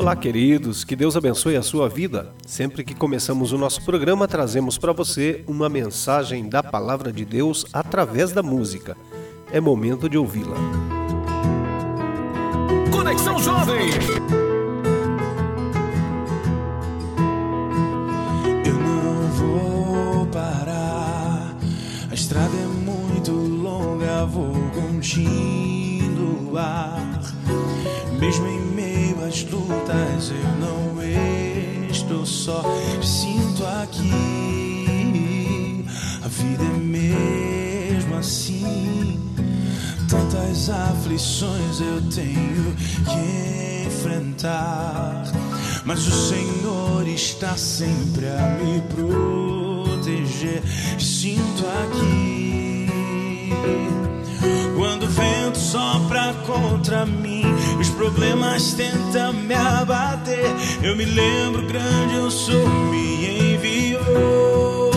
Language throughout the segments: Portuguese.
Olá, queridos, que Deus abençoe a sua vida. Sempre que começamos o nosso programa, trazemos para você uma mensagem da palavra de Deus através da música. É momento de ouvi-la. Conexão Jovem. Eu não vou parar. A estrada é muito longa, vou continuar. Lutas, eu não estou só. Sinto aqui. A vida é mesmo assim. Tantas aflições eu tenho que enfrentar. Mas o Senhor está sempre a me proteger. Sinto aqui. Quando o vento sopra contra mim, problemas tentam me abater. Eu me lembro, grande eu sou, me enviou.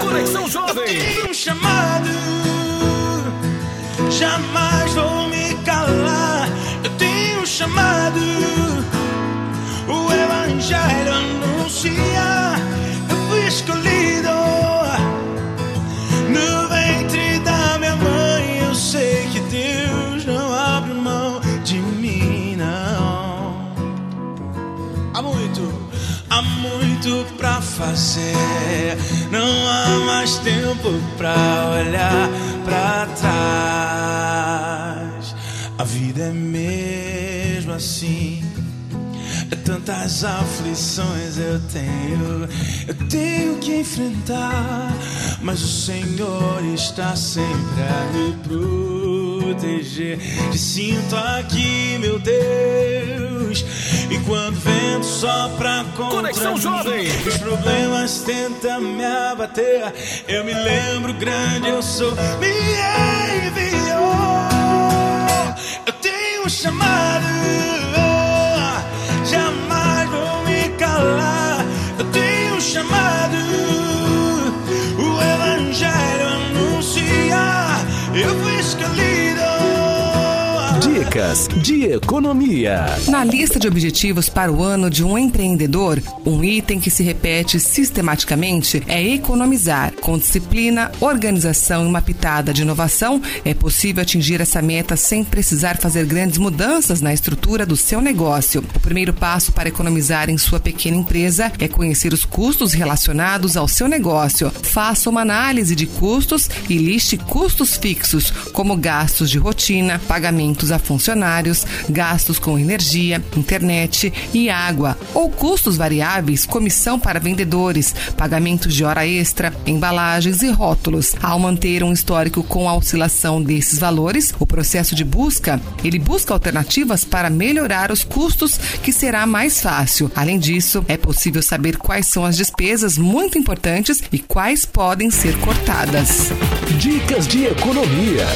Conexão Jovem. Eu tenho um chamado, jamais vou me calar. Eu tenho um chamado, o Evangelho anuncia. Há muito pra fazer. Não há mais tempo pra olhar pra trás. A vida é mesmo assim. É Tantas aflições eu tenho, eu tenho que enfrentar, mas o Senhor está sempre a me proteger. Te sinto aqui, meu Deus, e quando vento sopra contra Conexão Jovem. os problemas tentam me abater. Eu me lembro, grande eu sou, me enviou. Eu tenho um chamado, jamais vou me calar. Eu tenho um chamado, o Evangelho anuncia. Eu fui escolhido. Dicas de economia. Na lista de objetivos para o ano de um empreendedor, um item que se repete sistematicamente é economizar. Com disciplina, organização e uma pitada de inovação, é possível atingir essa meta sem precisar fazer grandes mudanças na estrutura do seu negócio. O primeiro passo para economizar em sua pequena empresa é conhecer os custos relacionados ao seu negócio. Faça uma análise de custos e liste custos fixos, como gastos de rotina, pagamentos a funcionários, gastos com energia, internet e água, ou custos variáveis, comissão para vendedores, pagamentos de hora extra, embalagens e rótulos. Ao manter um histórico com a oscilação desses valores, o processo de busca, ele busca alternativas para melhorar os custos, que será mais fácil. Além disso, é possível saber quais são as despesas muito importantes e quais podem ser cortadas. Dicas de economia.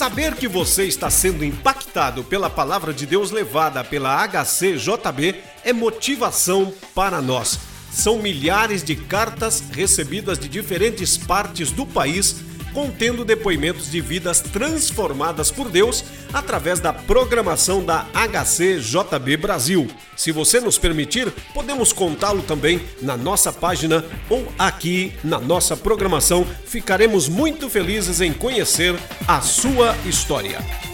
Saber que você está sendo impactado pela palavra de Deus levada pela HCJB é motivação para nós. São milhares de cartas recebidas de diferentes partes do país contendo depoimentos de vidas transformadas por Deus através da programação da HCJB Brasil. Se você nos permitir, podemos contá-lo também na nossa página ou aqui na nossa programação. Ficaremos muito felizes em conhecer a sua história.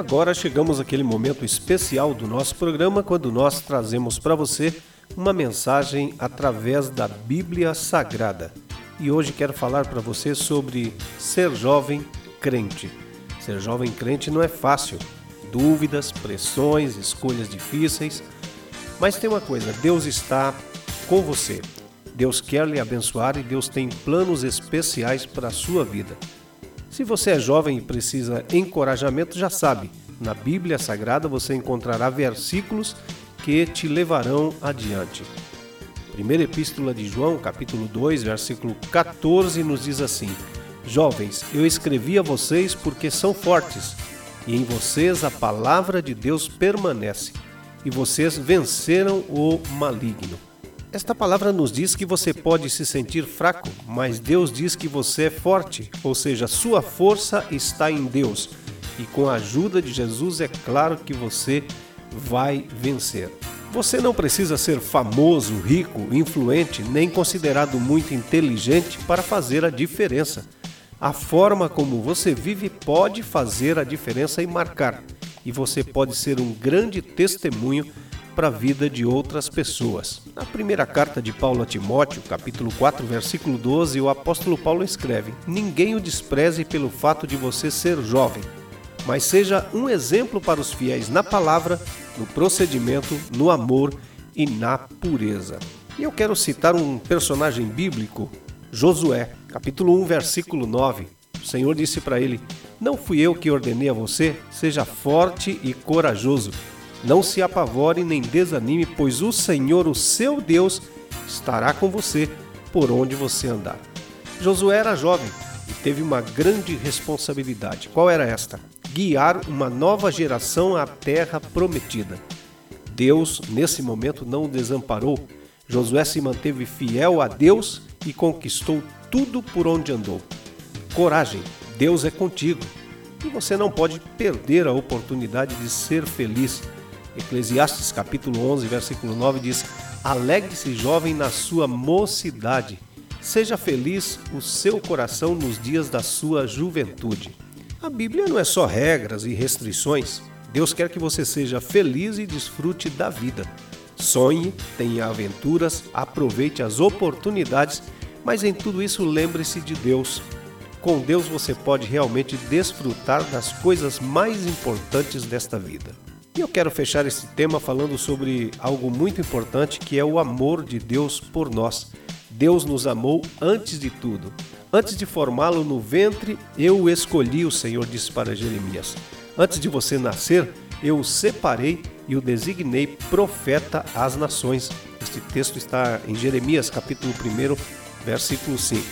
Agora chegamos àquele momento especial do nosso programa quando nós trazemos para você uma mensagem através da Bíblia Sagrada. E hoje quero falar para você sobre ser jovem crente. Ser jovem crente não é fácil. Dúvidas, pressões, escolhas difíceis. Mas tem uma coisa: Deus está com você. Deus quer lhe abençoar e Deus tem planos especiais para a sua vida. Se você é jovem e precisa encorajamento, já sabe, na Bíblia Sagrada você encontrará versículos que te levarão adiante. Primeira Epístola de João, capítulo 2, versículo 14, nos diz assim: Jovens, eu escrevi a vocês porque são fortes, e em vocês a palavra de Deus permanece, e vocês venceram o maligno. Esta palavra nos diz que você pode se sentir fraco, mas Deus diz que você é forte, ou seja, sua força está em Deus. E com a ajuda de Jesus é claro que você vai vencer. Você não precisa ser famoso, rico, influente, nem considerado muito inteligente para fazer a diferença. A forma como você vive pode fazer a diferença e marcar, e você pode ser um grande testemunho para a vida de outras pessoas. Na primeira carta de Paulo a Timóteo, capítulo 4, versículo 12, o apóstolo Paulo escreve: Ninguém o despreze pelo fato de você ser jovem, mas seja um exemplo para os fiéis na palavra, no procedimento, no amor e na pureza. E eu quero citar um personagem bíblico, Josué, capítulo 1, versículo 9. O Senhor disse para ele: Não fui eu que ordenei a você, seja forte e corajoso. Não se apavore nem desanime, pois o Senhor, o seu Deus, estará com você por onde você andar. Josué era jovem e teve uma grande responsabilidade. Qual era esta? Guiar uma nova geração à terra prometida. Deus, nesse momento, não o desamparou. Josué se manteve fiel a Deus e conquistou tudo por onde andou. Coragem, Deus é contigo. E você não pode perder a oportunidade de ser feliz. Eclesiastes capítulo 11, versículo 9 diz: Alegre-se jovem na sua mocidade. Seja feliz o seu coração nos dias da sua juventude. A Bíblia não é só regras e restrições. Deus quer que você seja feliz e desfrute da vida. Sonhe, tenha aventuras, aproveite as oportunidades, mas em tudo isso lembre-se de Deus. Com Deus você pode realmente desfrutar das coisas mais importantes desta vida. E eu quero fechar esse tema falando sobre algo muito importante que é o amor de Deus por nós. Deus nos amou antes de tudo. Antes de formá-lo no ventre, eu o escolhi, o Senhor disse para Jeremias. Antes de você nascer, eu o separei e o designei profeta às nações. Este texto está em Jeremias, capítulo 1, versículo 5.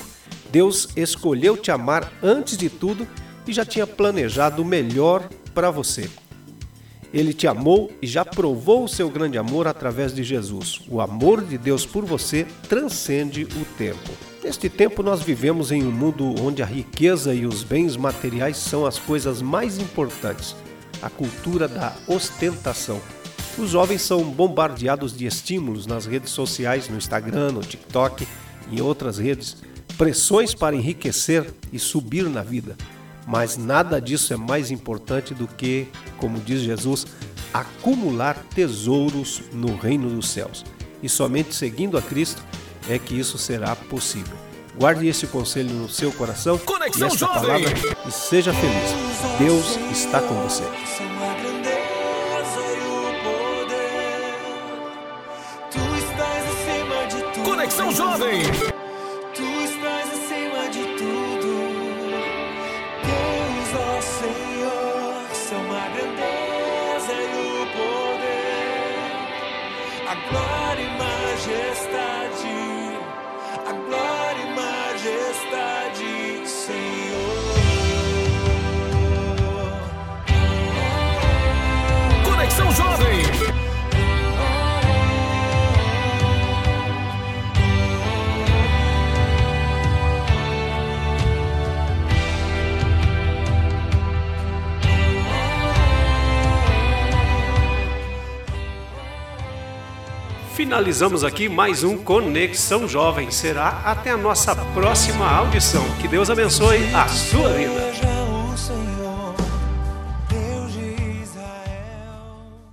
Deus escolheu te amar antes de tudo e já tinha planejado o melhor para você. Ele te amou e já provou o seu grande amor através de Jesus. O amor de Deus por você transcende o tempo. Neste tempo, nós vivemos em um mundo onde a riqueza e os bens materiais são as coisas mais importantes. A cultura da ostentação. Os jovens são bombardeados de estímulos nas redes sociais, no Instagram, no TikTok e outras redes, pressões para enriquecer e subir na vida. Mas nada disso é mais importante do que, como diz Jesus, acumular tesouros no reino dos céus. E somente seguindo a Cristo é que isso será possível. Guarde esse conselho no seu coração Conexão e esta Jovem. palavra e seja feliz. Deus está com você. São a Finalizamos aqui mais um Conexão Jovem. Será até a nossa próxima audição. Que Deus abençoe a sua vida.